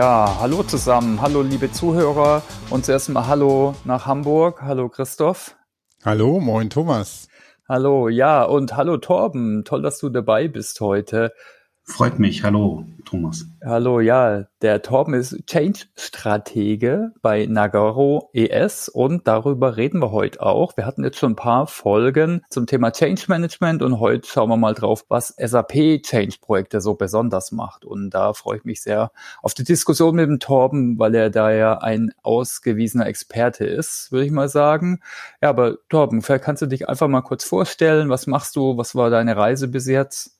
Ja, hallo zusammen, hallo liebe Zuhörer und zuerst mal hallo nach Hamburg. Hallo Christoph. Hallo, moin Thomas. Hallo, ja, und hallo Torben. Toll, dass du dabei bist heute. Freut mich. Hallo, Thomas. Hallo, ja. Der Torben ist Change-Stratege bei Nagaro ES und darüber reden wir heute auch. Wir hatten jetzt schon ein paar Folgen zum Thema Change Management und heute schauen wir mal drauf, was SAP Change-Projekte so besonders macht. Und da freue ich mich sehr auf die Diskussion mit dem Torben, weil er da ja ein ausgewiesener Experte ist, würde ich mal sagen. Ja, aber Torben, vielleicht kannst du dich einfach mal kurz vorstellen. Was machst du? Was war deine Reise bis jetzt?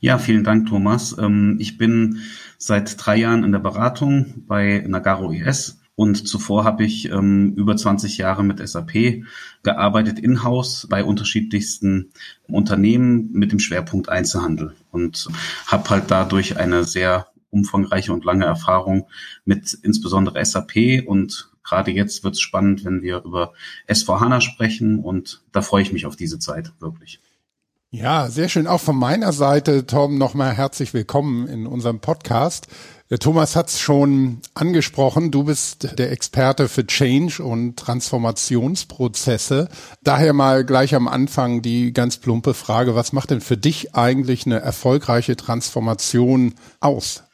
Ja, vielen Dank, Thomas. Ähm, ich bin seit drei Jahren in der Beratung bei Nagaro ES und zuvor habe ich ähm, über 20 Jahre mit SAP gearbeitet in-house bei unterschiedlichsten Unternehmen mit dem Schwerpunkt Einzelhandel und habe halt dadurch eine sehr umfangreiche und lange Erfahrung mit insbesondere SAP und gerade jetzt wird es spannend, wenn wir über S4HANA sprechen und da freue ich mich auf diese Zeit wirklich. Ja, sehr schön. Auch von meiner Seite, Tom, nochmal herzlich willkommen in unserem Podcast. Der Thomas hat es schon angesprochen. Du bist der Experte für Change und Transformationsprozesse. Daher mal gleich am Anfang die ganz plumpe Frage, was macht denn für dich eigentlich eine erfolgreiche Transformation aus?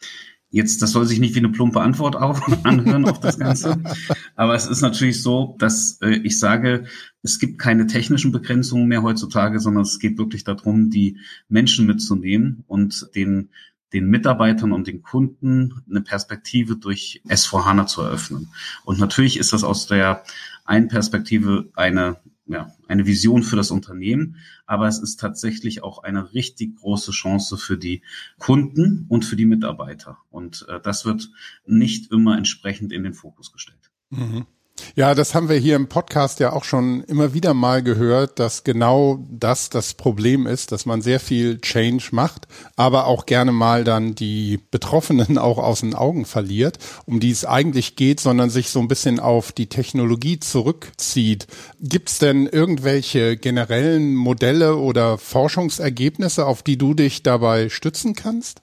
Jetzt, das soll sich nicht wie eine plumpe Antwort auch anhören auf das Ganze. Aber es ist natürlich so, dass äh, ich sage, es gibt keine technischen Begrenzungen mehr heutzutage, sondern es geht wirklich darum, die Menschen mitzunehmen und den den Mitarbeitern und den Kunden eine Perspektive durch S4HANA zu eröffnen. Und natürlich ist das aus der einen Perspektive eine ja, eine Vision für das Unternehmen, aber es ist tatsächlich auch eine richtig große Chance für die Kunden und für die Mitarbeiter. Und äh, das wird nicht immer entsprechend in den Fokus gestellt. Mhm. Ja, das haben wir hier im Podcast ja auch schon immer wieder mal gehört, dass genau das das Problem ist, dass man sehr viel Change macht, aber auch gerne mal dann die Betroffenen auch aus den Augen verliert, um die es eigentlich geht, sondern sich so ein bisschen auf die Technologie zurückzieht. Gibt es denn irgendwelche generellen Modelle oder Forschungsergebnisse, auf die du dich dabei stützen kannst?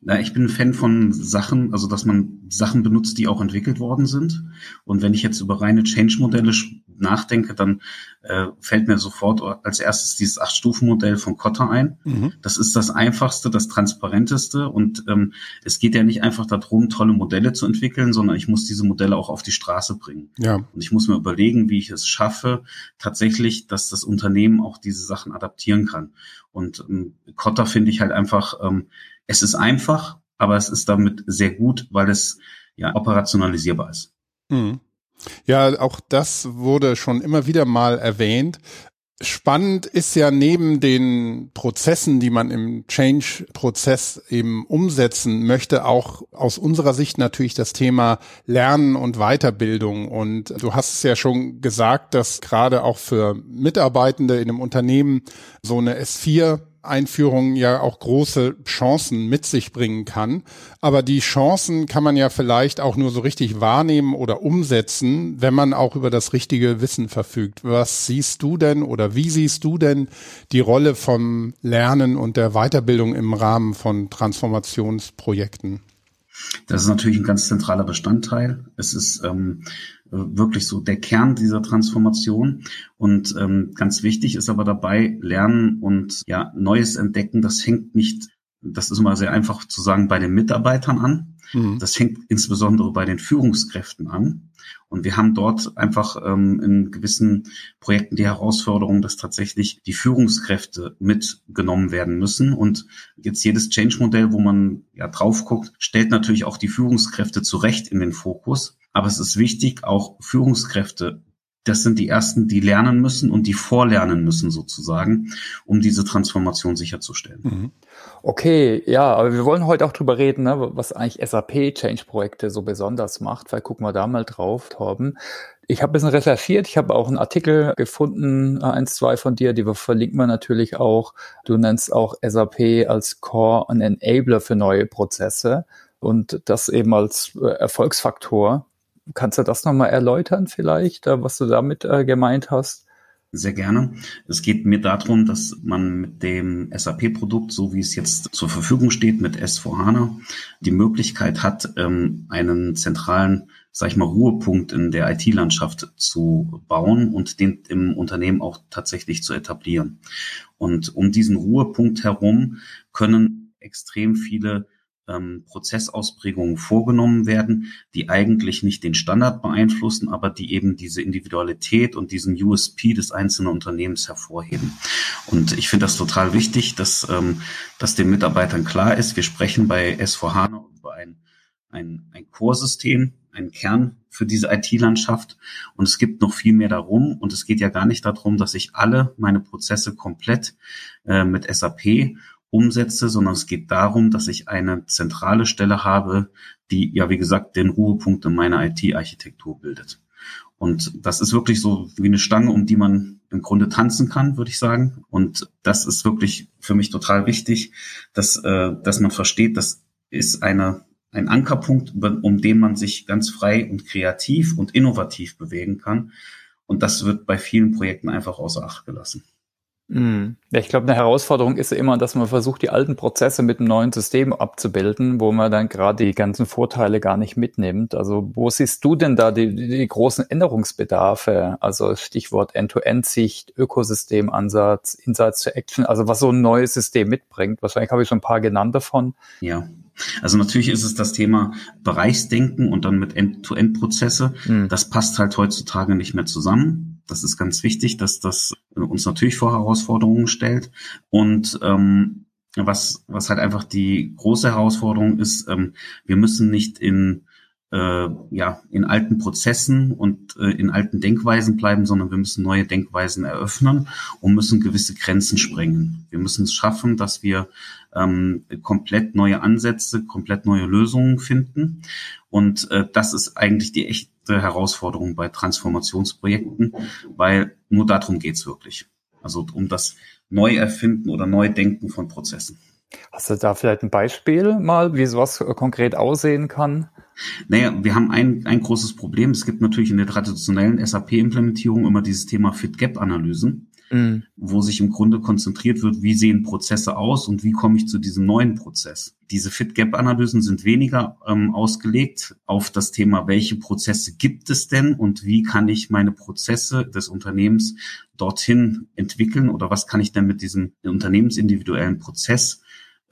Na, ich bin ein Fan von Sachen, also dass man Sachen benutzt, die auch entwickelt worden sind. Und wenn ich jetzt über reine Change-Modelle nachdenke, dann äh, fällt mir sofort als erstes dieses Acht-Stufen-Modell von Kotter ein. Mhm. Das ist das einfachste, das transparenteste. Und ähm, es geht ja nicht einfach darum, tolle Modelle zu entwickeln, sondern ich muss diese Modelle auch auf die Straße bringen. Ja. Und ich muss mir überlegen, wie ich es schaffe, tatsächlich, dass das Unternehmen auch diese Sachen adaptieren kann. Und ähm, Kotter finde ich halt einfach ähm, es ist einfach, aber es ist damit sehr gut, weil es ja operationalisierbar ist. Mhm. Ja, auch das wurde schon immer wieder mal erwähnt. Spannend ist ja neben den Prozessen, die man im Change-Prozess eben umsetzen möchte, auch aus unserer Sicht natürlich das Thema Lernen und Weiterbildung. Und du hast es ja schon gesagt, dass gerade auch für Mitarbeitende in einem Unternehmen so eine S4 Einführung ja auch große Chancen mit sich bringen kann. Aber die Chancen kann man ja vielleicht auch nur so richtig wahrnehmen oder umsetzen, wenn man auch über das richtige Wissen verfügt. Was siehst du denn oder wie siehst du denn die Rolle vom Lernen und der Weiterbildung im Rahmen von Transformationsprojekten? Das ist natürlich ein ganz zentraler Bestandteil. Es ist ähm, wirklich so der Kern dieser Transformation. Und ähm, ganz wichtig ist aber dabei, Lernen und ja, Neues entdecken, das hängt nicht, das ist immer sehr einfach zu sagen, bei den Mitarbeitern an. Mhm. Das hängt insbesondere bei den Führungskräften an. Und wir haben dort einfach ähm, in gewissen Projekten die Herausforderung, dass tatsächlich die Führungskräfte mitgenommen werden müssen. Und jetzt jedes Change-Modell, wo man ja drauf guckt, stellt natürlich auch die Führungskräfte zurecht in den Fokus. Aber es ist wichtig, auch Führungskräfte das sind die ersten, die lernen müssen und die vorlernen müssen sozusagen, um diese Transformation sicherzustellen. Mhm. Okay, ja, aber wir wollen heute auch drüber reden, ne, was eigentlich SAP-Change-Projekte so besonders macht. Vielleicht gucken wir da mal drauf, Torben. Ich habe ein bisschen recherchiert, ich habe auch einen Artikel gefunden, eins, zwei von dir, die verlinken wir natürlich auch. Du nennst auch SAP als Core und Enabler für neue Prozesse und das eben als äh, Erfolgsfaktor Kannst du das nochmal erläutern vielleicht, äh, was du damit äh, gemeint hast? Sehr gerne. Es geht mir darum, dass man mit dem SAP-Produkt, so wie es jetzt zur Verfügung steht, mit S4HANA, die Möglichkeit hat, ähm, einen zentralen, sag ich mal, Ruhepunkt in der IT-Landschaft zu bauen und den im Unternehmen auch tatsächlich zu etablieren. Und um diesen Ruhepunkt herum können extrem viele ähm, Prozessausprägungen vorgenommen werden, die eigentlich nicht den Standard beeinflussen, aber die eben diese Individualität und diesen USP des einzelnen Unternehmens hervorheben. Und ich finde das total wichtig, dass, ähm, dass den Mitarbeitern klar ist, wir sprechen bei S4HANA über ein, ein, ein Core-System, ein Kern für diese IT-Landschaft. Und es gibt noch viel mehr darum. Und es geht ja gar nicht darum, dass ich alle meine Prozesse komplett äh, mit SAP umsetze, sondern es geht darum, dass ich eine zentrale Stelle habe, die ja, wie gesagt, den Ruhepunkt in meiner IT-Architektur bildet. Und das ist wirklich so wie eine Stange, um die man im Grunde tanzen kann, würde ich sagen. Und das ist wirklich für mich total wichtig, dass, äh, dass man versteht, das ist eine, ein Ankerpunkt, um den man sich ganz frei und kreativ und innovativ bewegen kann. Und das wird bei vielen Projekten einfach außer Acht gelassen. Mhm. Ja, ich glaube, eine Herausforderung ist immer, dass man versucht, die alten Prozesse mit einem neuen System abzubilden, wo man dann gerade die ganzen Vorteile gar nicht mitnimmt. Also wo siehst du denn da die, die großen Änderungsbedarfe? Also Stichwort End-to-End-Sicht, Ökosystemansatz, Insights to Action, also was so ein neues System mitbringt. Wahrscheinlich habe ich schon ein paar genannt davon. Ja, also natürlich ist es das Thema Bereichsdenken und dann mit End-to-End-Prozesse. Mhm. Das passt halt heutzutage nicht mehr zusammen das ist ganz wichtig, dass das uns natürlich vor Herausforderungen stellt. Und ähm, was, was halt einfach die große Herausforderung ist, ähm, wir müssen nicht in äh, ja, in alten Prozessen und äh, in alten Denkweisen bleiben, sondern wir müssen neue Denkweisen eröffnen und müssen gewisse Grenzen sprengen. Wir müssen es schaffen, dass wir ähm, komplett neue Ansätze, komplett neue Lösungen finden. Und äh, das ist eigentlich die echte Herausforderung bei Transformationsprojekten, weil nur darum geht's wirklich. Also um das Neuerfinden oder Neudenken von Prozessen. Hast du da vielleicht ein Beispiel mal, wie sowas konkret aussehen kann? Naja, wir haben ein, ein großes Problem. Es gibt natürlich in der traditionellen SAP-Implementierung immer dieses Thema Fit-Gap-Analysen, mhm. wo sich im Grunde konzentriert wird, wie sehen Prozesse aus und wie komme ich zu diesem neuen Prozess. Diese Fit-Gap-Analysen sind weniger ähm, ausgelegt auf das Thema, welche Prozesse gibt es denn und wie kann ich meine Prozesse des Unternehmens dorthin entwickeln oder was kann ich denn mit diesem unternehmensindividuellen Prozess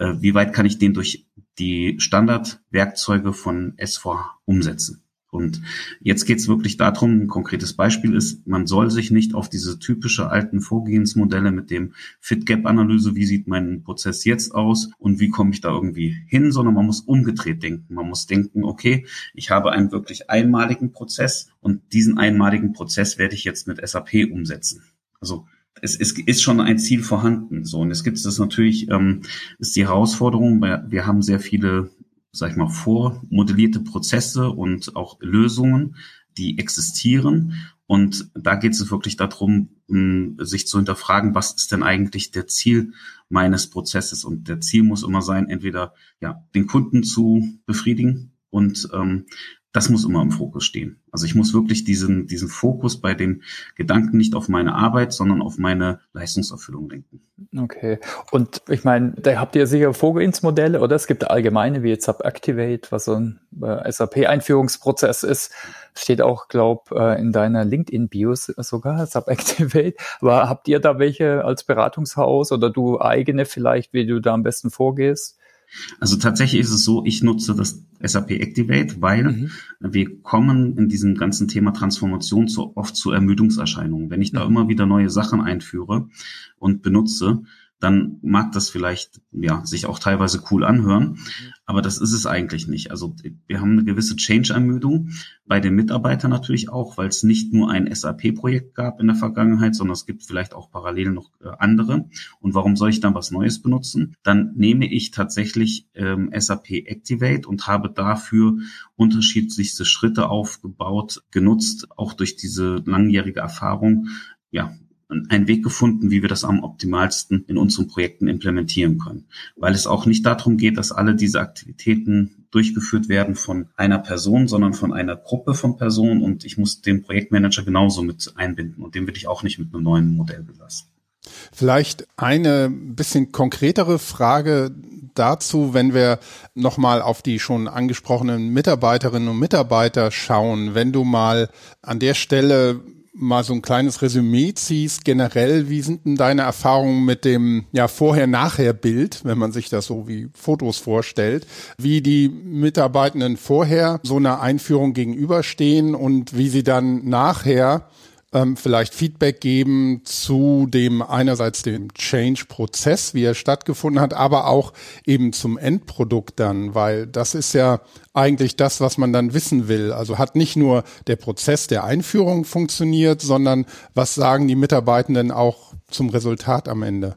äh, wie weit kann ich den durch die Standardwerkzeuge von S4 umsetzen. Und jetzt geht es wirklich darum, ein konkretes Beispiel ist, man soll sich nicht auf diese typische alten Vorgehensmodelle mit dem Fit-Gap-Analyse, wie sieht mein Prozess jetzt aus und wie komme ich da irgendwie hin, sondern man muss umgedreht denken. Man muss denken, okay, ich habe einen wirklich einmaligen Prozess und diesen einmaligen Prozess werde ich jetzt mit SAP umsetzen. Also es, es ist schon ein Ziel vorhanden. So, und jetzt gibt es das natürlich, ähm, ist die Herausforderung, weil wir haben sehr viele, sag ich mal, vormodellierte Prozesse und auch Lösungen, die existieren. Und da geht es wirklich darum, sich zu hinterfragen, was ist denn eigentlich der Ziel meines Prozesses? Und der Ziel muss immer sein, entweder ja den Kunden zu befriedigen und ähm, das muss immer im Fokus stehen. Also ich muss wirklich diesen, diesen Fokus bei dem Gedanken nicht auf meine Arbeit, sondern auf meine Leistungserfüllung lenken. Okay. Und ich meine, da habt ihr sicher Vorgehensmodelle, oder? Es gibt allgemeine, wie jetzt Subactivate, was so ein äh, SAP-Einführungsprozess ist. Steht auch, glaub, äh, in deiner LinkedIn-Bios sogar, Subactivate. Aber habt ihr da welche als Beratungshaus oder du eigene vielleicht, wie du da am besten vorgehst? Also tatsächlich ist es so, ich nutze das SAP Activate, weil mhm. wir kommen in diesem ganzen Thema Transformation zu, oft zu Ermüdungserscheinungen. Wenn ich da mhm. immer wieder neue Sachen einführe und benutze, dann mag das vielleicht ja sich auch teilweise cool anhören, aber das ist es eigentlich nicht. Also wir haben eine gewisse Change-Ermüdung bei den Mitarbeitern natürlich auch, weil es nicht nur ein SAP-Projekt gab in der Vergangenheit, sondern es gibt vielleicht auch parallel noch äh, andere. Und warum soll ich dann was Neues benutzen? Dann nehme ich tatsächlich ähm, SAP Activate und habe dafür unterschiedlichste Schritte aufgebaut, genutzt, auch durch diese langjährige Erfahrung, ja, einen Weg gefunden, wie wir das am optimalsten in unseren Projekten implementieren können. Weil es auch nicht darum geht, dass alle diese Aktivitäten durchgeführt werden von einer Person, sondern von einer Gruppe von Personen und ich muss den Projektmanager genauso mit einbinden und den will ich auch nicht mit einem neuen Modell belasten. Vielleicht eine bisschen konkretere Frage dazu, wenn wir nochmal auf die schon angesprochenen Mitarbeiterinnen und Mitarbeiter schauen. Wenn du mal an der Stelle mal so ein kleines Resümee ziehst, generell, wie sind denn deine Erfahrungen mit dem ja Vorher-Nachher-Bild, wenn man sich das so wie Fotos vorstellt, wie die Mitarbeitenden vorher so einer Einführung gegenüberstehen und wie sie dann nachher ähm, vielleicht Feedback geben zu dem einerseits dem Change-Prozess, wie er stattgefunden hat, aber auch eben zum Endprodukt dann, weil das ist ja eigentlich das, was man dann wissen will. Also hat nicht nur der Prozess der Einführung funktioniert, sondern was sagen die Mitarbeitenden auch zum Resultat am Ende?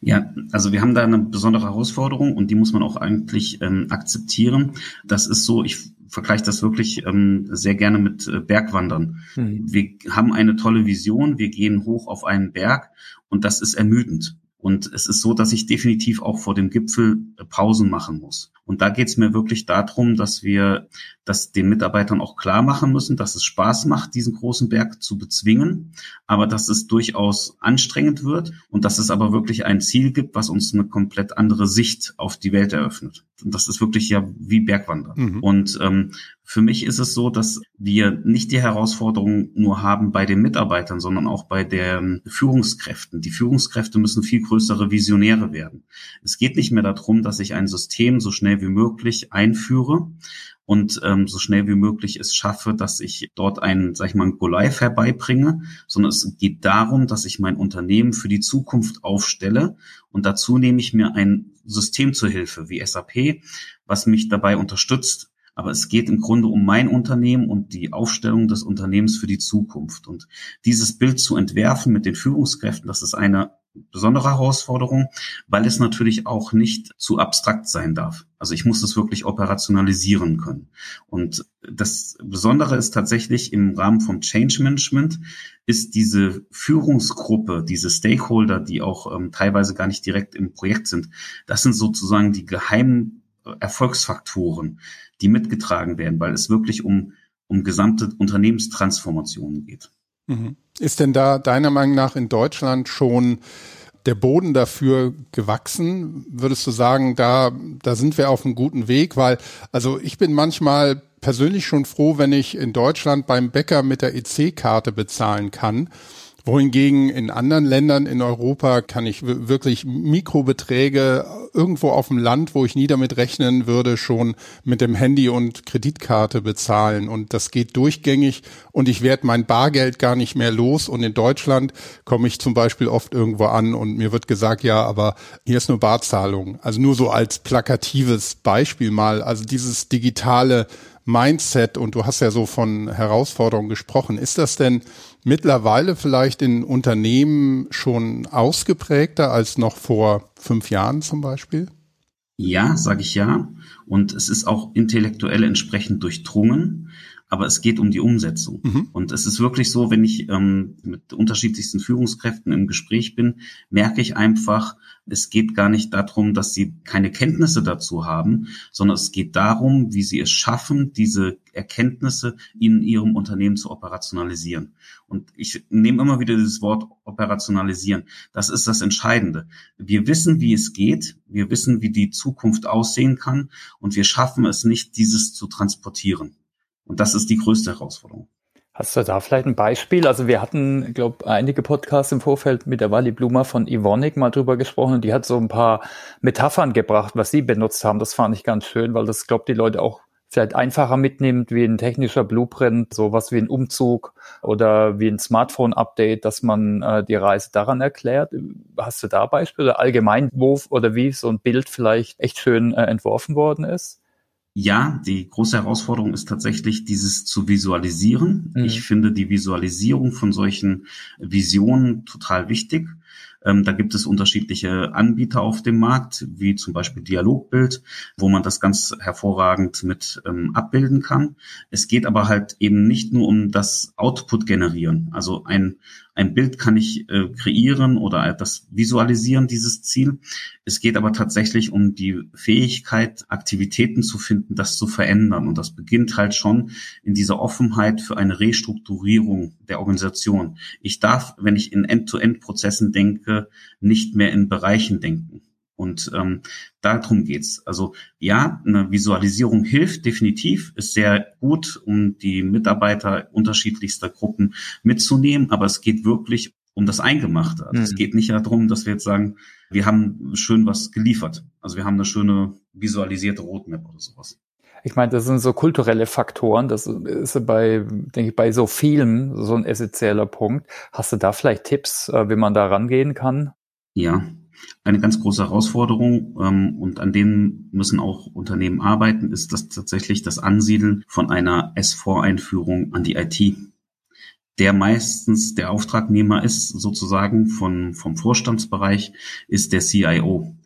Ja, also wir haben da eine besondere Herausforderung und die muss man auch eigentlich ähm, akzeptieren. Das ist so, ich vergleiche das wirklich ähm, sehr gerne mit äh, Bergwandern. Mhm. Wir haben eine tolle Vision, wir gehen hoch auf einen Berg und das ist ermüdend. Und es ist so, dass ich definitiv auch vor dem Gipfel äh, Pausen machen muss. Und da geht es mir wirklich darum, dass wir das den Mitarbeitern auch klar machen müssen, dass es Spaß macht, diesen großen Berg zu bezwingen, aber dass es durchaus anstrengend wird und dass es aber wirklich ein Ziel gibt, was uns eine komplett andere Sicht auf die Welt eröffnet. Und das ist wirklich ja wie Bergwandern. Mhm. Und ähm, für mich ist es so, dass wir nicht die Herausforderung nur haben bei den Mitarbeitern, sondern auch bei den Führungskräften. Die Führungskräfte müssen viel größere Visionäre werden. Es geht nicht mehr darum, dass ich ein System so schnell wie möglich einführe, und ähm, so schnell wie möglich es schaffe, dass ich dort einen, sag ich mal, Go Live herbeibringe, sondern es geht darum, dass ich mein Unternehmen für die Zukunft aufstelle und dazu nehme ich mir ein System zur Hilfe wie SAP, was mich dabei unterstützt. Aber es geht im Grunde um mein Unternehmen und die Aufstellung des Unternehmens für die Zukunft. Und dieses Bild zu entwerfen mit den Führungskräften, das ist eine besondere Herausforderung, weil es natürlich auch nicht zu abstrakt sein darf. Also ich muss das wirklich operationalisieren können. Und das Besondere ist tatsächlich im Rahmen vom Change Management ist diese Führungsgruppe, diese Stakeholder, die auch ähm, teilweise gar nicht direkt im Projekt sind, das sind sozusagen die geheimen Erfolgsfaktoren, die mitgetragen werden, weil es wirklich um, um gesamte Unternehmenstransformationen geht. Mhm. Ist denn da deiner Meinung nach in Deutschland schon der Boden dafür gewachsen? Würdest du sagen, da, da sind wir auf einem guten Weg? Weil, also ich bin manchmal persönlich schon froh, wenn ich in Deutschland beim Bäcker mit der EC-Karte bezahlen kann wohingegen in anderen Ländern in Europa kann ich wirklich Mikrobeträge irgendwo auf dem Land, wo ich nie damit rechnen würde, schon mit dem Handy und Kreditkarte bezahlen. Und das geht durchgängig und ich werde mein Bargeld gar nicht mehr los. Und in Deutschland komme ich zum Beispiel oft irgendwo an und mir wird gesagt, ja, aber hier ist nur Barzahlung. Also nur so als plakatives Beispiel mal. Also dieses digitale Mindset und du hast ja so von Herausforderungen gesprochen. Ist das denn mittlerweile vielleicht in Unternehmen schon ausgeprägter als noch vor fünf Jahren zum Beispiel? Ja, sage ich ja. Und es ist auch intellektuell entsprechend durchdrungen aber es geht um die Umsetzung. Mhm. Und es ist wirklich so, wenn ich ähm, mit unterschiedlichsten Führungskräften im Gespräch bin, merke ich einfach, es geht gar nicht darum, dass sie keine Kenntnisse dazu haben, sondern es geht darum, wie sie es schaffen, diese Erkenntnisse in ihrem Unternehmen zu operationalisieren. Und ich nehme immer wieder dieses Wort operationalisieren. Das ist das Entscheidende. Wir wissen, wie es geht. Wir wissen, wie die Zukunft aussehen kann. Und wir schaffen es nicht, dieses zu transportieren. Und das ist die größte Herausforderung. Hast du da vielleicht ein Beispiel? Also wir hatten, glaube einige Podcasts im Vorfeld mit der Wally Blumer von Ivonic mal drüber gesprochen und die hat so ein paar Metaphern gebracht, was sie benutzt haben. Das fand ich ganz schön, weil das, glaube die Leute auch vielleicht einfacher mitnimmt wie ein technischer Blueprint, sowas wie ein Umzug oder wie ein Smartphone-Update, dass man äh, die Reise daran erklärt. Hast du da Beispiele allgemein, wo oder wie so ein Bild vielleicht echt schön äh, entworfen worden ist? Ja, die große Herausforderung ist tatsächlich dieses zu visualisieren. Mhm. Ich finde die Visualisierung von solchen Visionen total wichtig. Ähm, da gibt es unterschiedliche Anbieter auf dem Markt, wie zum Beispiel Dialogbild, wo man das ganz hervorragend mit ähm, abbilden kann. Es geht aber halt eben nicht nur um das Output generieren. Also ein, ein Bild kann ich äh, kreieren oder das Visualisieren dieses Ziel. Es geht aber tatsächlich um die Fähigkeit, Aktivitäten zu finden, das zu verändern. Und das beginnt halt schon in dieser Offenheit für eine Restrukturierung der Organisation. Ich darf, wenn ich in End-to-End-Prozessen denke, nicht mehr in Bereichen denken. Und ähm, darum geht's. Also ja, eine Visualisierung hilft definitiv, ist sehr gut, um die Mitarbeiter unterschiedlichster Gruppen mitzunehmen, aber es geht wirklich um das Eingemachte. Also mhm. Es geht nicht darum, dass wir jetzt sagen, wir haben schön was geliefert. Also wir haben eine schöne visualisierte Roadmap oder sowas. Ich meine, das sind so kulturelle Faktoren. Das ist bei, denke ich, bei so vielen so ein essentieller Punkt. Hast du da vielleicht Tipps, äh, wie man da rangehen kann? Ja, eine ganz große Herausforderung ähm, und an denen müssen auch Unternehmen arbeiten, ist das tatsächlich das Ansiedeln von einer S4-Einführung an die IT. Der meistens der Auftragnehmer ist sozusagen von, vom Vorstandsbereich, ist der CIO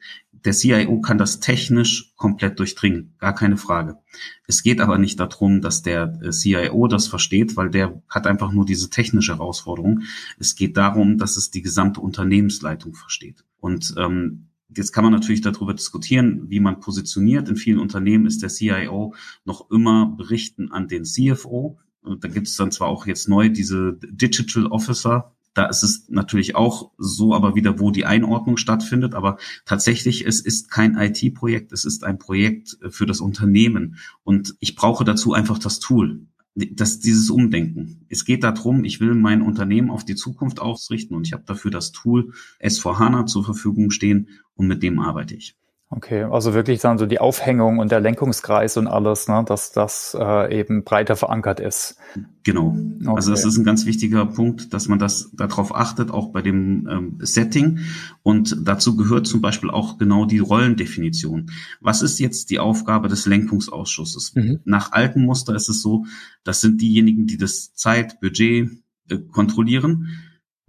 der CIO kann das technisch komplett durchdringen, gar keine Frage. Es geht aber nicht darum, dass der äh, CIO das versteht, weil der hat einfach nur diese technische Herausforderung. Es geht darum, dass es die gesamte Unternehmensleitung versteht. Und ähm, Jetzt kann man natürlich darüber diskutieren, wie man positioniert. In vielen Unternehmen ist der CIO noch immer berichten an den CFO. Und da gibt es dann zwar auch jetzt neu diese Digital Officer, da ist es natürlich auch so, aber wieder, wo die Einordnung stattfindet. Aber tatsächlich, es ist kein IT-Projekt, es ist ein Projekt für das Unternehmen. Und ich brauche dazu einfach das Tool das, dieses Umdenken. Es geht darum, ich will mein Unternehmen auf die Zukunft ausrichten und ich habe dafür das Tool S4HANA zur Verfügung stehen und mit dem arbeite ich. Okay, also wirklich dann so die Aufhängung und der Lenkungskreis und alles, ne, dass das äh, eben breiter verankert ist. Genau. Okay. Also das ist ein ganz wichtiger Punkt, dass man das darauf achtet, auch bei dem ähm, Setting. Und dazu gehört zum Beispiel auch genau die Rollendefinition. Was ist jetzt die Aufgabe des Lenkungsausschusses? Mhm. Nach altem Muster ist es so, das sind diejenigen, die das Zeit, Budget äh, kontrollieren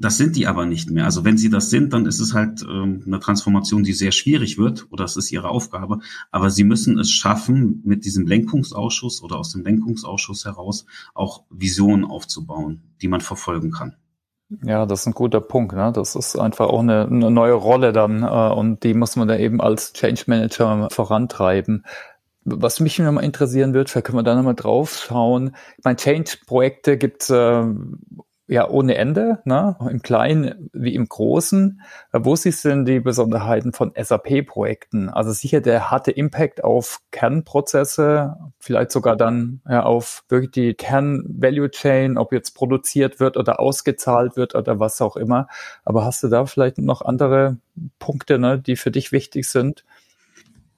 das sind die aber nicht mehr. Also wenn sie das sind, dann ist es halt ähm, eine Transformation, die sehr schwierig wird, oder es ist ihre Aufgabe. Aber sie müssen es schaffen, mit diesem Lenkungsausschuss oder aus dem Lenkungsausschuss heraus auch Visionen aufzubauen, die man verfolgen kann. Ja, das ist ein guter Punkt. Ne? Das ist einfach auch eine, eine neue Rolle dann äh, und die muss man da eben als Change Manager vorantreiben. Was mich nochmal interessieren wird, vielleicht können wir da nochmal drauf schauen. Ich meine, Change-Projekte gibt es äh, ja ohne Ende, ne? im Kleinen wie im Großen. Wo siehst du denn die Besonderheiten von SAP-Projekten? Also sicher der harte Impact auf Kernprozesse, vielleicht sogar dann ja, auf wirklich die Kern-Value-Chain, ob jetzt produziert wird oder ausgezahlt wird oder was auch immer. Aber hast du da vielleicht noch andere Punkte, ne, die für dich wichtig sind?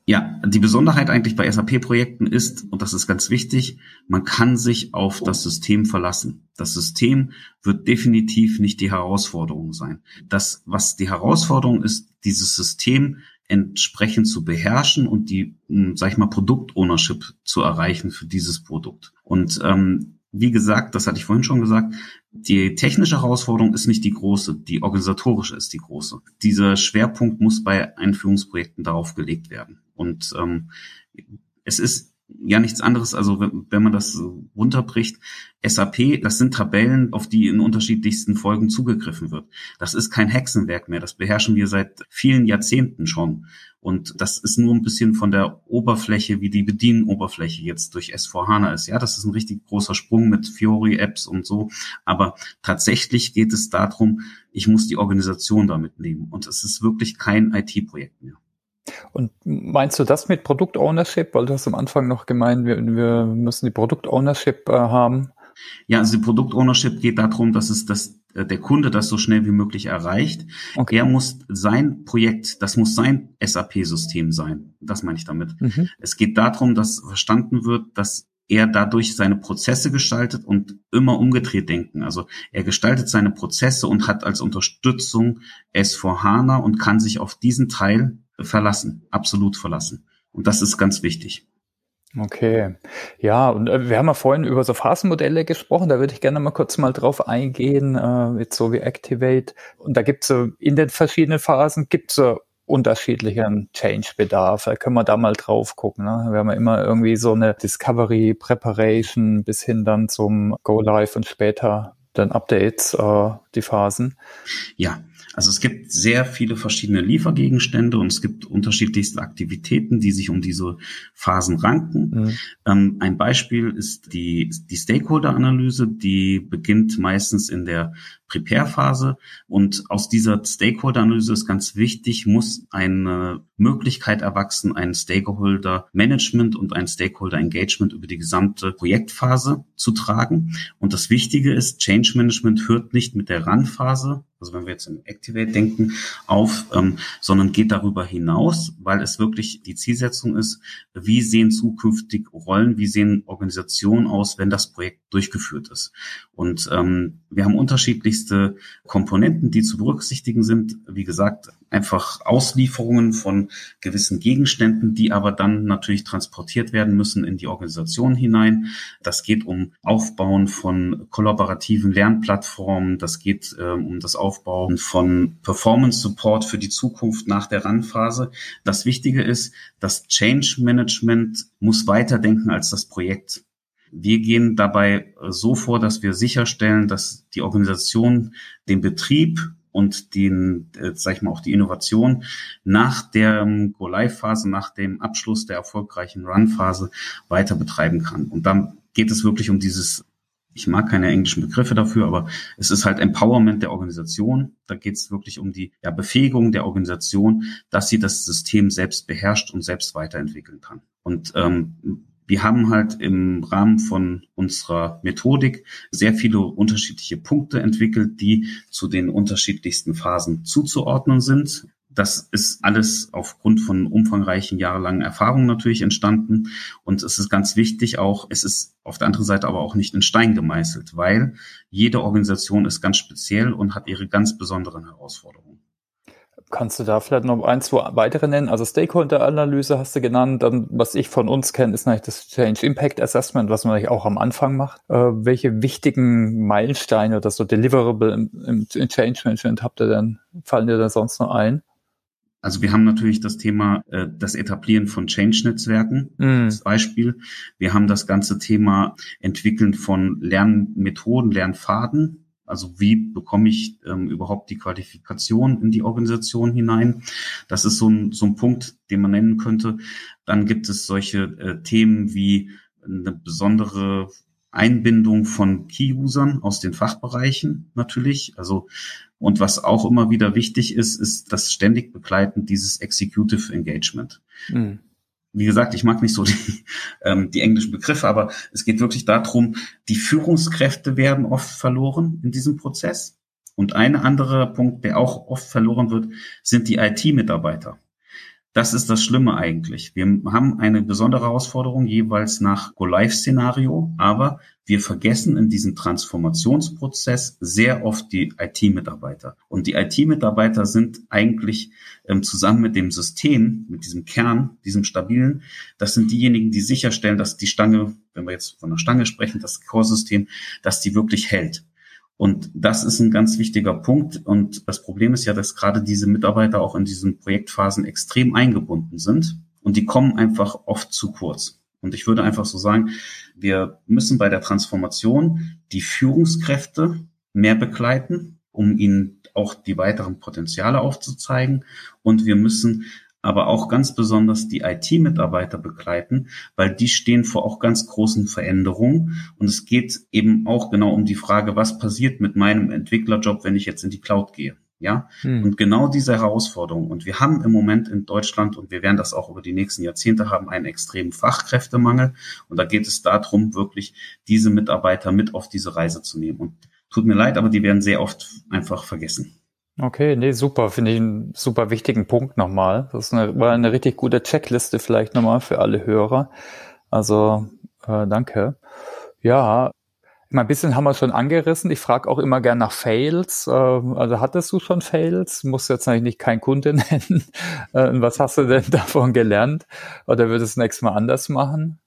Ja, die Besonderheit eigentlich bei SAP-Projekten ist, und das ist ganz wichtig, man kann sich auf das System verlassen. Das System wird definitiv nicht die Herausforderung sein. Das, was die Herausforderung ist, dieses System entsprechend zu beherrschen und die, hm, sag ich mal, Produkt-Ownership zu erreichen für dieses Produkt. Und ähm, wie gesagt, das hatte ich vorhin schon gesagt, die technische Herausforderung ist nicht die große, die organisatorische ist die große. Dieser Schwerpunkt muss bei Einführungsprojekten darauf gelegt werden. Und ähm, es ist ja nichts anderes, also wenn, wenn man das runterbricht, SAP, das sind Tabellen, auf die in unterschiedlichsten Folgen zugegriffen wird. Das ist kein Hexenwerk mehr, das beherrschen wir seit vielen Jahrzehnten schon. Und das ist nur ein bisschen von der Oberfläche, wie die Bedienoberfläche jetzt durch S4HANA ist. Ja, das ist ein richtig großer Sprung mit Fiori-Apps und so. Aber tatsächlich geht es darum, ich muss die Organisation damit nehmen. Und es ist wirklich kein IT-Projekt mehr. Und meinst du das mit Produkt-Ownership? Weil du hast am Anfang noch gemeint, wir, wir müssen die Produkt-Ownership äh, haben. Ja, also die Produkt-Ownership geht darum, dass es das, äh, der Kunde das so schnell wie möglich erreicht. Okay. Er muss sein Projekt, das muss sein SAP-System sein. Das meine ich damit. Mhm. Es geht darum, dass verstanden wird, dass er dadurch seine Prozesse gestaltet und immer umgedreht denken. Also er gestaltet seine Prozesse und hat als Unterstützung S4HANA und kann sich auf diesen Teil verlassen, absolut verlassen. Und das ist ganz wichtig. Okay. Ja, und äh, wir haben ja vorhin über so Phasenmodelle gesprochen, da würde ich gerne mal kurz mal drauf eingehen, äh, jetzt so wie Activate. Und da gibt es so in den verschiedenen Phasen gibt es so unterschiedlichen Change-Bedarf. Da können wir da mal drauf gucken. Ne? Wir haben ja immer irgendwie so eine Discovery, Preparation bis hin dann zum Go Live und später den Updates, äh, die Phasen? Ja, also es gibt sehr viele verschiedene Liefergegenstände und es gibt unterschiedlichste Aktivitäten, die sich um diese Phasen ranken. Mhm. Ähm, ein Beispiel ist die, die Stakeholder-Analyse, die beginnt meistens in der Prepare-Phase. Und aus dieser Stakeholder-Analyse ist ganz wichtig, muss eine Möglichkeit erwachsen, ein Stakeholder-Management und ein Stakeholder-Engagement über die gesamte Projektphase zu tragen. Und das Wichtige ist, Change Management hört nicht mit der Run-Phase, also wenn wir jetzt im Activate denken, auf, ähm, sondern geht darüber hinaus, weil es wirklich die Zielsetzung ist, wie sehen zukünftig Rollen, wie sehen Organisationen aus, wenn das Projekt durchgeführt ist. Und ähm, wir haben unterschiedlichste Komponenten, die zu berücksichtigen sind. Wie gesagt, einfach Auslieferungen von gewissen Gegenständen, die aber dann natürlich transportiert werden müssen in die Organisation hinein. Das geht um Aufbauen von kollaborativen Lernplattformen. Das geht äh, um das Aufbauen von Performance Support für die Zukunft nach der Randphase. Das Wichtige ist, das Change Management muss weiterdenken als das Projekt. Wir gehen dabei so vor, dass wir sicherstellen, dass die Organisation den Betrieb und den, äh, sag ich mal, auch die Innovation nach der Go-Live-Phase, nach dem Abschluss der erfolgreichen Run-Phase weiter betreiben kann. Und dann geht es wirklich um dieses, ich mag keine englischen Begriffe dafür, aber es ist halt Empowerment der Organisation. Da geht es wirklich um die ja, Befähigung der Organisation, dass sie das System selbst beherrscht und selbst weiterentwickeln kann. Und ähm, wir haben halt im Rahmen von unserer Methodik sehr viele unterschiedliche Punkte entwickelt, die zu den unterschiedlichsten Phasen zuzuordnen sind. Das ist alles aufgrund von umfangreichen jahrelangen Erfahrungen natürlich entstanden. Und es ist ganz wichtig auch, es ist auf der anderen Seite aber auch nicht in Stein gemeißelt, weil jede Organisation ist ganz speziell und hat ihre ganz besonderen Herausforderungen. Kannst du da vielleicht noch ein, zwei weitere nennen? Also Stakeholder-Analyse hast du genannt. Dann, was ich von uns kenne, ist natürlich das Change Impact Assessment, was man auch am Anfang macht. Äh, welche wichtigen Meilensteine oder so Deliverable im, im, Change Management habt ihr denn, fallen dir da sonst noch ein? Also wir haben natürlich das Thema äh, das Etablieren von Change-Netzwerken mm. als Beispiel. Wir haben das ganze Thema Entwickeln von Lernmethoden, Lernpfaden also wie bekomme ich ähm, überhaupt die Qualifikation in die Organisation hinein? Das ist so ein, so ein Punkt, den man nennen könnte. Dann gibt es solche äh, Themen wie eine besondere Einbindung von Key-Usern aus den Fachbereichen natürlich. Also und was auch immer wieder wichtig ist, ist das ständig begleiten dieses Executive Engagement. Mhm wie gesagt, ich mag nicht so die, ähm, die englischen Begriffe, aber es geht wirklich darum, die Führungskräfte werden oft verloren in diesem Prozess. Und ein anderer Punkt, der auch oft verloren wird, sind die IT-Mitarbeiter. Das ist das Schlimme eigentlich. Wir haben eine besondere Herausforderung jeweils nach Go-Live-Szenario, aber wir vergessen in diesem Transformationsprozess sehr oft die IT-Mitarbeiter. Und die IT-Mitarbeiter sind eigentlich ähm, zusammen mit dem System, mit diesem Kern, diesem stabilen, das sind diejenigen, die sicherstellen, dass die Stange, wenn wir jetzt von der Stange sprechen, das Core-System, dass die wirklich hält. Und das ist ein ganz wichtiger Punkt. Und das Problem ist ja, dass gerade diese Mitarbeiter auch in diesen Projektphasen extrem eingebunden sind und die kommen einfach oft zu kurz. Und ich würde einfach so sagen, wir müssen bei der Transformation die Führungskräfte mehr begleiten, um ihnen auch die weiteren Potenziale aufzuzeigen. Und wir müssen aber auch ganz besonders die IT-Mitarbeiter begleiten, weil die stehen vor auch ganz großen Veränderungen. Und es geht eben auch genau um die Frage, was passiert mit meinem Entwicklerjob, wenn ich jetzt in die Cloud gehe. Ja, hm. und genau diese Herausforderung. Und wir haben im Moment in Deutschland und wir werden das auch über die nächsten Jahrzehnte haben, einen extremen Fachkräftemangel. Und da geht es darum, wirklich diese Mitarbeiter mit auf diese Reise zu nehmen. Und tut mir leid, aber die werden sehr oft einfach vergessen. Okay, nee, super. Finde ich einen super wichtigen Punkt nochmal. Das eine, war eine richtig gute Checkliste vielleicht nochmal für alle Hörer. Also äh, danke. Ja, ein bisschen haben wir schon angerissen. Ich frage auch immer gern nach Fails. Äh, also hattest du schon Fails? Muss jetzt eigentlich nicht kein Kunde nennen. Äh, was hast du denn davon gelernt? Oder würdest du das nächste Mal anders machen?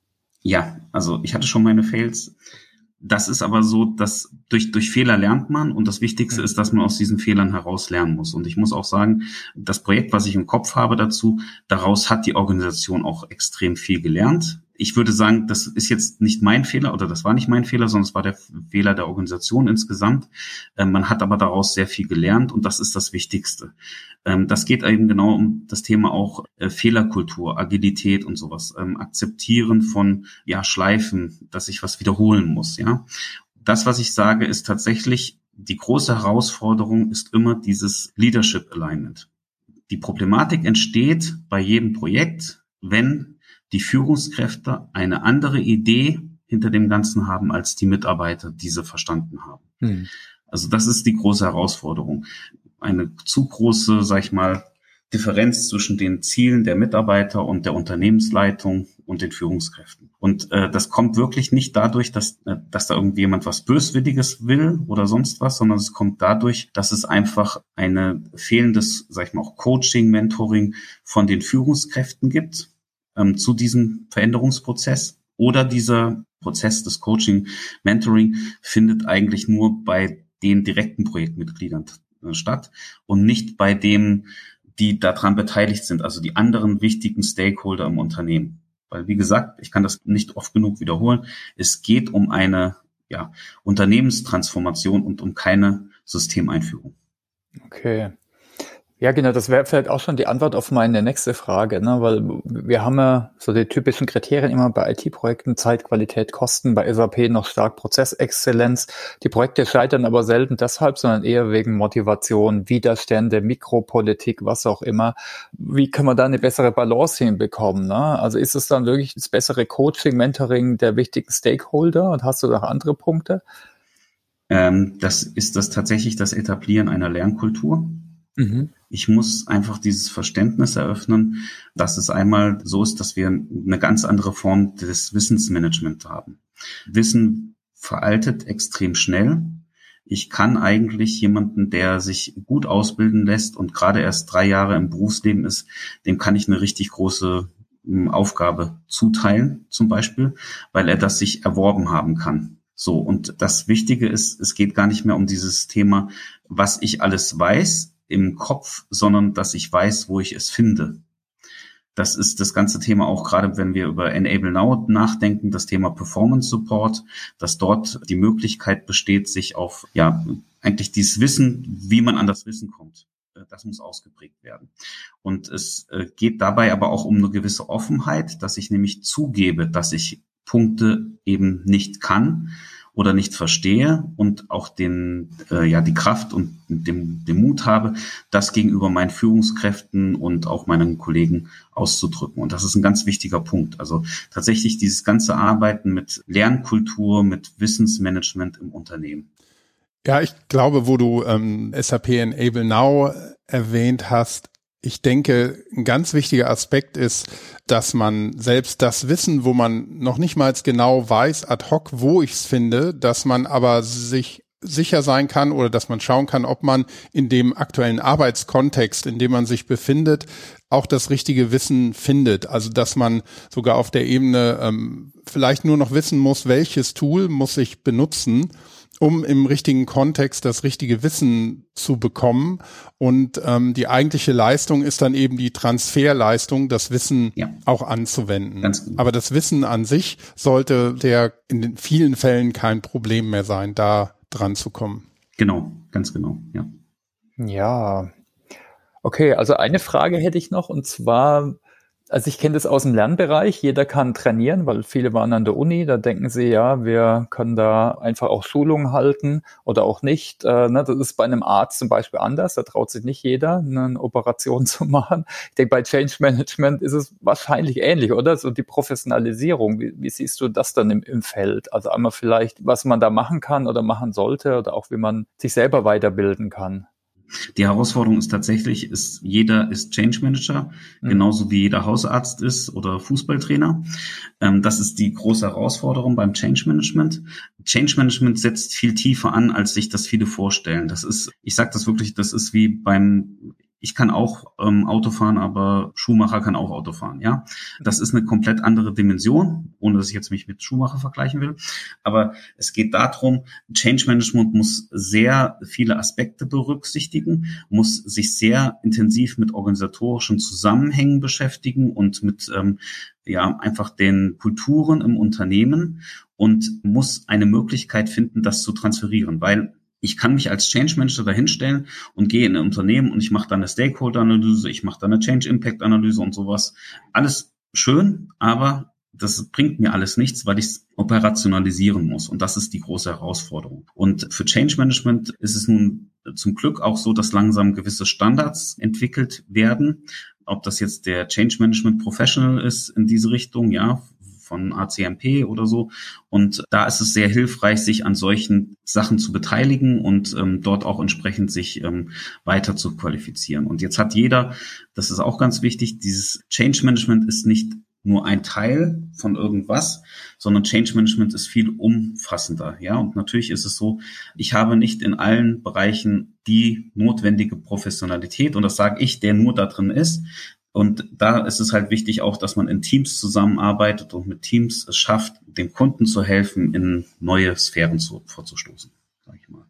Ja, also ich hatte schon meine Fails. Das ist aber so, dass durch, durch Fehler lernt man und das Wichtigste ist, dass man aus diesen Fehlern heraus lernen muss. Und ich muss auch sagen, das Projekt, was ich im Kopf habe dazu, daraus hat die Organisation auch extrem viel gelernt. Ich würde sagen, das ist jetzt nicht mein Fehler oder das war nicht mein Fehler, sondern es war der Fehler der Organisation insgesamt. Ähm, man hat aber daraus sehr viel gelernt und das ist das Wichtigste. Ähm, das geht eben genau um das Thema auch äh, Fehlerkultur, Agilität und sowas. Ähm, Akzeptieren von ja Schleifen, dass ich was wiederholen muss. Ja, das, was ich sage, ist tatsächlich die große Herausforderung ist immer dieses Leadership Alignment. Die Problematik entsteht bei jedem Projekt, wenn die Führungskräfte eine andere Idee hinter dem Ganzen haben, als die Mitarbeiter diese verstanden haben. Hm. Also das ist die große Herausforderung. Eine zu große, sag ich mal, Differenz zwischen den Zielen der Mitarbeiter und der Unternehmensleitung und den Führungskräften. Und äh, das kommt wirklich nicht dadurch, dass, äh, dass da irgendjemand was Böswilliges will oder sonst was, sondern es kommt dadurch, dass es einfach eine fehlendes, sag ich mal, auch Coaching, Mentoring von den Führungskräften gibt ähm, zu diesem Veränderungsprozess. Oder dieser Prozess des Coaching, Mentoring findet eigentlich nur bei den direkten Projektmitgliedern äh, statt und nicht bei denen, die daran beteiligt sind, also die anderen wichtigen Stakeholder im Unternehmen. Weil, wie gesagt, ich kann das nicht oft genug wiederholen, es geht um eine ja, Unternehmenstransformation und um keine Systemeinführung. Okay. Ja, genau, das wäre vielleicht auch schon die Antwort auf meine nächste Frage, ne? weil wir haben ja so die typischen Kriterien immer bei IT-Projekten, Zeit, Qualität, Kosten, bei SAP noch stark Prozessexzellenz. Die Projekte scheitern aber selten deshalb, sondern eher wegen Motivation, Widerstände, Mikropolitik, was auch immer. Wie kann man da eine bessere Balance hinbekommen? Ne? Also ist es dann wirklich das bessere Coaching, Mentoring der wichtigen Stakeholder und hast du noch andere Punkte? Ähm, das ist das tatsächlich das Etablieren einer Lernkultur Mhm. Ich muss einfach dieses Verständnis eröffnen, dass es einmal so ist, dass wir eine ganz andere Form des Wissensmanagement haben. Wissen veraltet extrem schnell. Ich kann eigentlich jemanden, der sich gut ausbilden lässt und gerade erst drei Jahre im Berufsleben ist, dem kann ich eine richtig große hm, Aufgabe zuteilen, zum Beispiel, weil er das sich erworben haben kann. So, und das Wichtige ist, es geht gar nicht mehr um dieses Thema, was ich alles weiß, im Kopf, sondern dass ich weiß, wo ich es finde. Das ist das ganze Thema auch gerade, wenn wir über Enable Now nachdenken, das Thema Performance Support, dass dort die Möglichkeit besteht, sich auf, ja, eigentlich dieses Wissen, wie man an das Wissen kommt. Äh, das muss ausgeprägt werden. Und es äh, geht dabei aber auch um eine gewisse Offenheit, dass ich nämlich zugebe, dass ich Punkte eben nicht kann oder nicht verstehe und auch den, äh, ja, die Kraft und den, den Mut habe, das gegenüber meinen Führungskräften und auch meinen Kollegen auszudrücken. Und das ist ein ganz wichtiger Punkt. Also tatsächlich dieses ganze Arbeiten mit Lernkultur, mit Wissensmanagement im Unternehmen. Ja, ich glaube, wo du ähm, SAP Enable Now erwähnt hast, ich denke, ein ganz wichtiger Aspekt ist, dass man selbst das Wissen, wo man noch nicht mal genau weiß ad hoc, wo ich es finde, dass man aber sich sicher sein kann oder dass man schauen kann, ob man in dem aktuellen Arbeitskontext, in dem man sich befindet, auch das richtige Wissen findet. Also dass man sogar auf der Ebene ähm, vielleicht nur noch wissen muss, welches Tool muss ich benutzen um im richtigen Kontext das richtige Wissen zu bekommen. Und ähm, die eigentliche Leistung ist dann eben die Transferleistung, das Wissen ja. auch anzuwenden. Ganz Aber das Wissen an sich sollte der in den vielen Fällen kein Problem mehr sein, da dran zu kommen. Genau, ganz genau, ja. Ja. Okay, also eine Frage hätte ich noch und zwar also ich kenne das aus dem Lernbereich. Jeder kann trainieren, weil viele waren an der Uni. Da denken sie, ja, wir können da einfach auch Schulungen halten oder auch nicht. Äh, ne, das ist bei einem Arzt zum Beispiel anders. Da traut sich nicht jeder, eine Operation zu machen. Ich denke, bei Change Management ist es wahrscheinlich ähnlich, oder? So die Professionalisierung. Wie, wie siehst du das dann im, im Feld? Also einmal vielleicht, was man da machen kann oder machen sollte oder auch wie man sich selber weiterbilden kann. Die Herausforderung ist tatsächlich, ist, jeder ist Change Manager, mhm. genauso wie jeder Hausarzt ist oder Fußballtrainer. Ähm, das ist die große Herausforderung beim Change Management. Change Management setzt viel tiefer an, als sich das viele vorstellen. Das ist, ich sage das wirklich, das ist wie beim ich kann auch ähm, Auto fahren, aber Schuhmacher kann auch Auto fahren, ja. Das ist eine komplett andere Dimension, ohne dass ich jetzt mich mit Schuhmacher vergleichen will. Aber es geht darum, Change Management muss sehr viele Aspekte berücksichtigen, muss sich sehr intensiv mit organisatorischen Zusammenhängen beschäftigen und mit ähm, ja einfach den Kulturen im Unternehmen und muss eine Möglichkeit finden, das zu transferieren, weil ich kann mich als Change Manager dahinstellen und gehe in ein Unternehmen und ich mache da eine Stakeholder-Analyse, ich mache da eine Change-Impact-Analyse und sowas. Alles schön, aber das bringt mir alles nichts, weil ich es operationalisieren muss. Und das ist die große Herausforderung. Und für Change Management ist es nun zum Glück auch so, dass langsam gewisse Standards entwickelt werden. Ob das jetzt der Change Management Professional ist in diese Richtung, ja, von ACMP oder so. Und da ist es sehr hilfreich, sich an solchen Sachen zu beteiligen und ähm, dort auch entsprechend sich ähm, weiter zu qualifizieren. Und jetzt hat jeder, das ist auch ganz wichtig, dieses Change Management ist nicht nur ein Teil von irgendwas, sondern Change Management ist viel umfassender. Ja, und natürlich ist es so, ich habe nicht in allen Bereichen die notwendige Professionalität und das sage ich, der nur da drin ist. Und da ist es halt wichtig auch, dass man in Teams zusammenarbeitet und mit Teams es schafft, dem Kunden zu helfen, in neue Sphären zu, vorzustoßen, sag ich mal.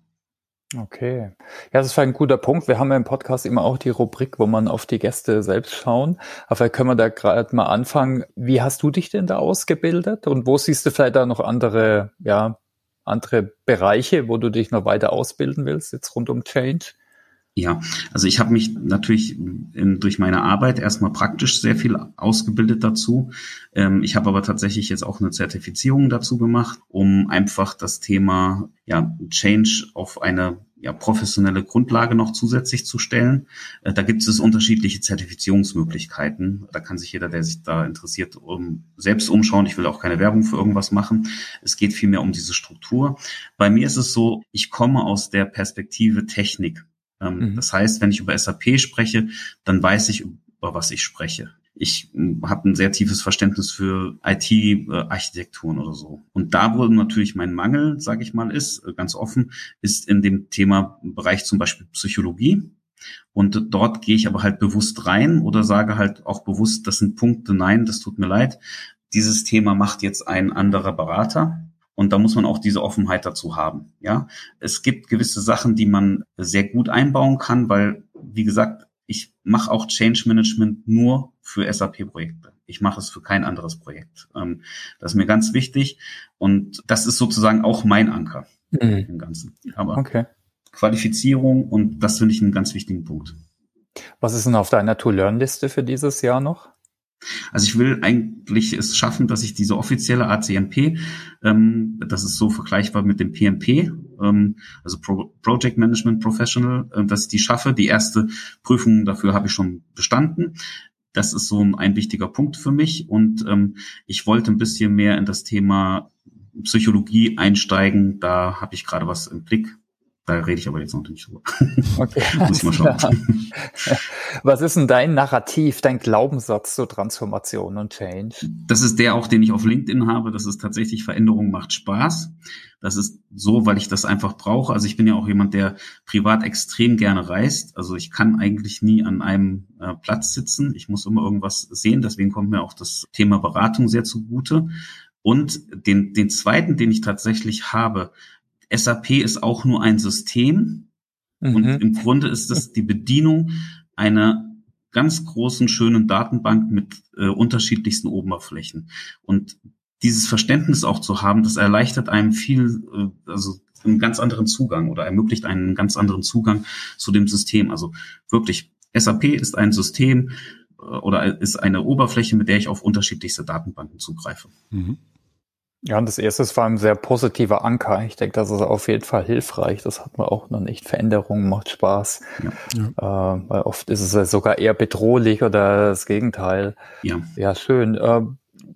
Okay. Ja, das war ein guter Punkt. Wir haben ja im Podcast immer auch die Rubrik, wo man auf die Gäste selbst schauen. Aber können wir da gerade mal anfangen. Wie hast du dich denn da ausgebildet? Und wo siehst du vielleicht da noch andere, ja, andere Bereiche, wo du dich noch weiter ausbilden willst, jetzt rund um Change? Ja, also ich habe mich natürlich in, durch meine Arbeit erstmal praktisch sehr viel ausgebildet dazu. Ähm, ich habe aber tatsächlich jetzt auch eine Zertifizierung dazu gemacht, um einfach das Thema ja, Change auf eine ja, professionelle Grundlage noch zusätzlich zu stellen. Äh, da gibt es unterschiedliche Zertifizierungsmöglichkeiten. Da kann sich jeder, der sich da interessiert, um, selbst umschauen. Ich will auch keine Werbung für irgendwas machen. Es geht vielmehr um diese Struktur. Bei mir ist es so, ich komme aus der Perspektive Technik. Ähm, mhm. Das heißt, wenn ich über SAP spreche, dann weiß ich, über was ich spreche. Ich hm, habe ein sehr tiefes Verständnis für IT-Architekturen oder so. Und da, wo natürlich mein Mangel, sage ich mal, ist, äh, ganz offen, ist in dem Thema Bereich zum Beispiel Psychologie. Und dort gehe ich aber halt bewusst rein oder sage halt auch bewusst, das sind Punkte, nein, das tut mir leid. Dieses Thema macht jetzt ein anderer Berater und da muss man auch diese Offenheit dazu haben. Ja, es gibt gewisse Sachen, die man sehr gut einbauen kann, weil, wie gesagt, ich mache auch Change Management nur für SAP-Projekte. Ich mache es für kein anderes Projekt. Ähm, das ist mir ganz wichtig und das ist sozusagen auch mein Anker mhm. im Ganzen. Aber okay. Qualifizierung und das finde ich einen ganz wichtigen Punkt. Was ist denn auf deiner To-Learn-Liste für dieses Jahr noch? Also ich will eigentlich es schaffen, dass ich diese offizielle ACMP, ähm, das ist so vergleichbar mit dem PMP, ähm, also Pro Project Management Professional, äh, dass ich die schaffe. Die erste Prüfung dafür habe ich schon bestanden. Das ist so ein, ein wichtiger Punkt für mich und ähm, ich wollte ein bisschen mehr in das Thema Psychologie einsteigen. Da habe ich gerade was im Blick. Da rede ich aber jetzt noch nicht drüber. Okay. Muss ich mal schauen. Was ist denn dein Narrativ, dein Glaubenssatz zur Transformation und Change? Das ist der auch, den ich auf LinkedIn habe. Das ist tatsächlich Veränderung macht Spaß. Das ist so, weil ich das einfach brauche. Also ich bin ja auch jemand, der privat extrem gerne reist. Also ich kann eigentlich nie an einem äh, Platz sitzen. Ich muss immer irgendwas sehen. Deswegen kommt mir auch das Thema Beratung sehr zugute. Und den, den zweiten, den ich tatsächlich habe, SAP ist auch nur ein System mhm. und im Grunde ist es die Bedienung einer ganz großen, schönen Datenbank mit äh, unterschiedlichsten Oberflächen. Und dieses Verständnis auch zu haben, das erleichtert einem viel, äh, also einen ganz anderen Zugang oder ermöglicht einen ganz anderen Zugang zu dem System. Also wirklich, SAP ist ein System äh, oder ist eine Oberfläche, mit der ich auf unterschiedlichste Datenbanken zugreife. Mhm. Ja, und das erste ist vor allem sehr positiver Anker. Ich denke, das ist auf jeden Fall hilfreich. Das hat man auch noch nicht. Veränderungen macht Spaß. Ja. Äh, weil oft ist es ja sogar eher bedrohlich oder das Gegenteil. Ja, ja schön. Äh,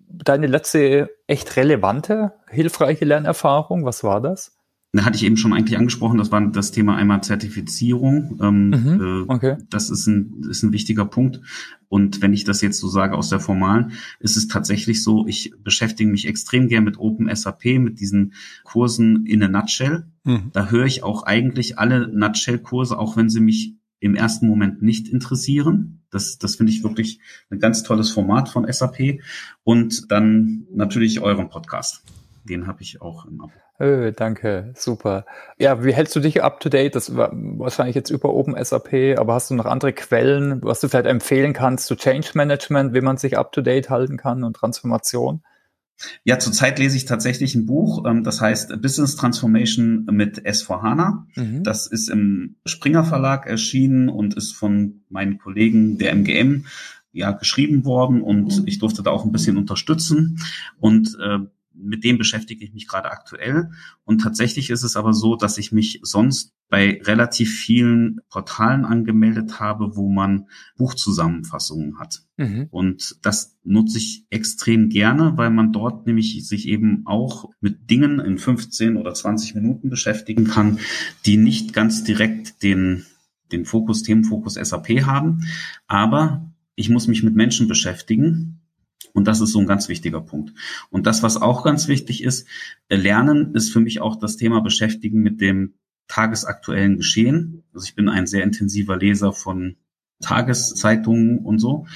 deine letzte echt relevante, hilfreiche Lernerfahrung, was war das? Da hatte ich eben schon eigentlich angesprochen, das war das Thema einmal Zertifizierung. Ähm, mhm, äh, okay. Das ist ein, ist ein wichtiger Punkt. Und wenn ich das jetzt so sage aus der formalen, ist es tatsächlich so, ich beschäftige mich extrem gern mit Open SAP, mit diesen Kursen in a Nutshell. Mhm. Da höre ich auch eigentlich alle Nutshell-Kurse, auch wenn sie mich im ersten Moment nicht interessieren. Das, das finde ich wirklich ein ganz tolles Format von SAP. Und dann natürlich euren Podcast. Den habe ich auch im Abo. Oh, danke, super. Ja, wie hältst du dich up to date? Das war wahrscheinlich jetzt über OpenSAP, aber hast du noch andere Quellen, was du vielleicht empfehlen kannst zu Change Management, wie man sich up to date halten kann und Transformation? Ja, zurzeit lese ich tatsächlich ein Buch, ähm, das heißt Business Transformation mit S4HANA. Mhm. Das ist im Springer Verlag erschienen und ist von meinen Kollegen der MGM ja geschrieben worden und mhm. ich durfte da auch ein bisschen unterstützen und äh, mit dem beschäftige ich mich gerade aktuell. Und tatsächlich ist es aber so, dass ich mich sonst bei relativ vielen Portalen angemeldet habe, wo man Buchzusammenfassungen hat. Mhm. Und das nutze ich extrem gerne, weil man dort nämlich sich eben auch mit Dingen in 15 oder 20 Minuten beschäftigen kann, die nicht ganz direkt den, den Fokus, Themenfokus SAP haben. Aber ich muss mich mit Menschen beschäftigen und das ist so ein ganz wichtiger Punkt. Und das, was auch ganz wichtig ist, äh, Lernen ist für mich auch das Thema Beschäftigen mit dem tagesaktuellen Geschehen. Also ich bin ein sehr intensiver Leser von Tageszeitungen und so,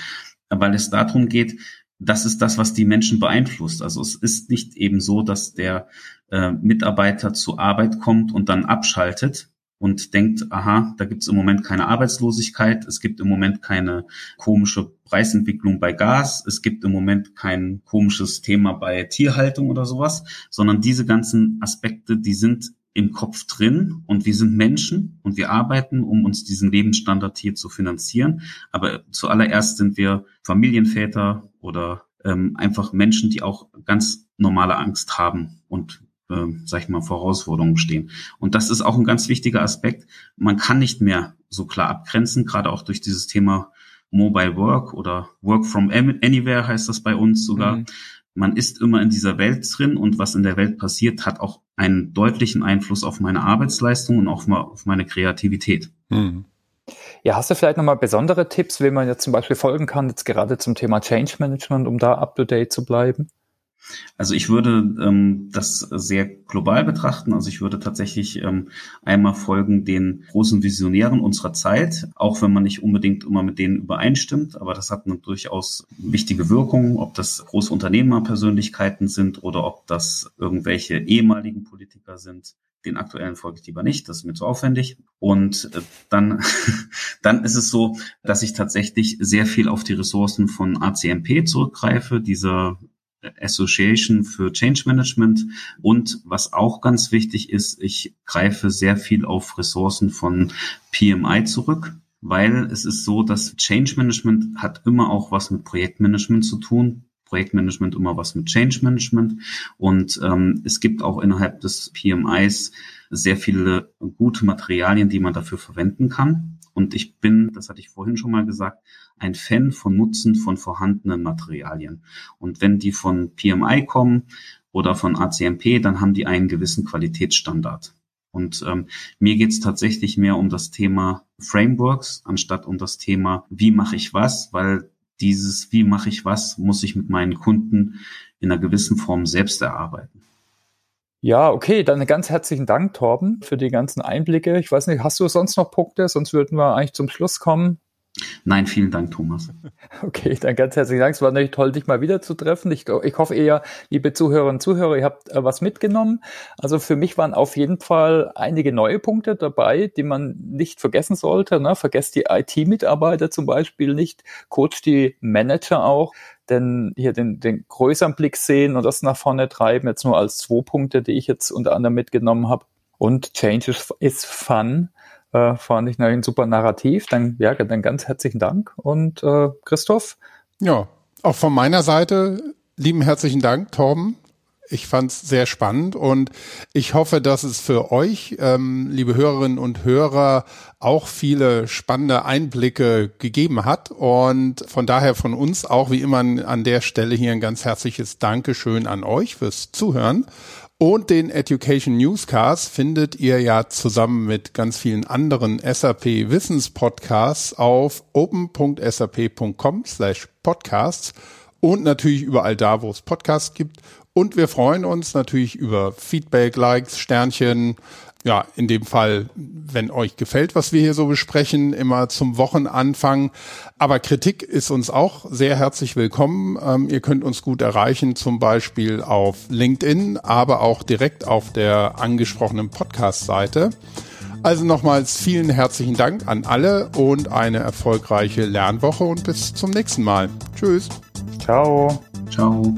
weil es darum geht, das ist das, was die Menschen beeinflusst. Also es ist nicht eben so, dass der äh, Mitarbeiter zur Arbeit kommt und dann abschaltet, und denkt, aha, da gibt es im Moment keine Arbeitslosigkeit, es gibt im Moment keine komische Preisentwicklung bei Gas, es gibt im Moment kein komisches Thema bei Tierhaltung oder sowas, sondern diese ganzen Aspekte, die sind im Kopf drin und wir sind Menschen und wir arbeiten, um uns diesen Lebensstandard hier zu finanzieren. Aber zuallererst sind wir Familienväter oder ähm, einfach Menschen, die auch ganz normale Angst haben und äh, sag ich mal, Herausforderungen stehen. Und das ist auch ein ganz wichtiger Aspekt. Man kann nicht mehr so klar abgrenzen, gerade auch durch dieses Thema Mobile Work oder Work from Anywhere heißt das bei uns sogar. Mhm. Man ist immer in dieser Welt drin und was in der Welt passiert, hat auch einen deutlichen Einfluss auf meine Arbeitsleistung und auch mal auf meine Kreativität. Mhm. Ja, hast du vielleicht nochmal besondere Tipps, wie man jetzt zum Beispiel folgen kann, jetzt gerade zum Thema Change Management, um da up to date zu bleiben? Also ich würde ähm, das sehr global betrachten. Also ich würde tatsächlich ähm, einmal folgen den großen Visionären unserer Zeit, auch wenn man nicht unbedingt immer mit denen übereinstimmt. Aber das hat eine durchaus wichtige Wirkung, ob das große Unternehmerpersönlichkeiten sind oder ob das irgendwelche ehemaligen Politiker sind. Den aktuellen folge ich lieber nicht, das ist mir zu aufwendig. Und äh, dann, dann ist es so, dass ich tatsächlich sehr viel auf die Ressourcen von ACMP zurückgreife, dieser Association für Change Management. Und was auch ganz wichtig ist, ich greife sehr viel auf Ressourcen von PMI zurück, weil es ist so, dass Change Management hat immer auch was mit Projektmanagement zu tun. Projektmanagement immer was mit Change Management. Und ähm, es gibt auch innerhalb des PMIs sehr viele gute Materialien, die man dafür verwenden kann. Und ich bin, das hatte ich vorhin schon mal gesagt, ein Fan von Nutzen von vorhandenen Materialien. Und wenn die von PMI kommen oder von ACMP, dann haben die einen gewissen Qualitätsstandard. Und ähm, mir geht es tatsächlich mehr um das Thema Frameworks anstatt um das Thema, wie mache ich was, weil dieses, wie mache ich was, muss ich mit meinen Kunden in einer gewissen Form selbst erarbeiten. Ja, okay, dann ganz herzlichen Dank, Torben, für die ganzen Einblicke. Ich weiß nicht, hast du sonst noch Punkte? Sonst würden wir eigentlich zum Schluss kommen. Nein, vielen Dank, Thomas. Okay, dann ganz herzlichen Dank. Es war natürlich toll, dich mal wieder zu treffen. Ich, ich hoffe eher, liebe Zuhörerinnen und Zuhörer, ihr habt äh, was mitgenommen. Also für mich waren auf jeden Fall einige neue Punkte dabei, die man nicht vergessen sollte. Ne? Vergesst die IT-Mitarbeiter zum Beispiel nicht, coach die Manager auch, denn hier den, den größeren Blick sehen und das nach vorne treiben, jetzt nur als zwei Punkte, die ich jetzt unter anderem mitgenommen habe. Und Change is, is fun äh, fand ich ein super Narrativ. Dann, ja, dann ganz herzlichen Dank. Und äh, Christoph? Ja, auch von meiner Seite lieben herzlichen Dank, Torben. Ich fand es sehr spannend und ich hoffe, dass es für euch, ähm, liebe Hörerinnen und Hörer, auch viele spannende Einblicke gegeben hat. Und von daher von uns auch wie immer an der Stelle hier ein ganz herzliches Dankeschön an euch fürs Zuhören. Und den Education Newscast findet ihr ja zusammen mit ganz vielen anderen SAP Wissenspodcasts auf open.sap.com slash podcasts und natürlich überall da, wo es Podcasts gibt. Und wir freuen uns natürlich über Feedback, Likes, Sternchen, ja, in dem Fall, wenn euch gefällt, was wir hier so besprechen, immer zum Wochenanfang. Aber Kritik ist uns auch sehr herzlich willkommen. Ähm, ihr könnt uns gut erreichen, zum Beispiel auf LinkedIn, aber auch direkt auf der angesprochenen Podcast-Seite. Also nochmals vielen herzlichen Dank an alle und eine erfolgreiche Lernwoche und bis zum nächsten Mal. Tschüss. Ciao. Ciao.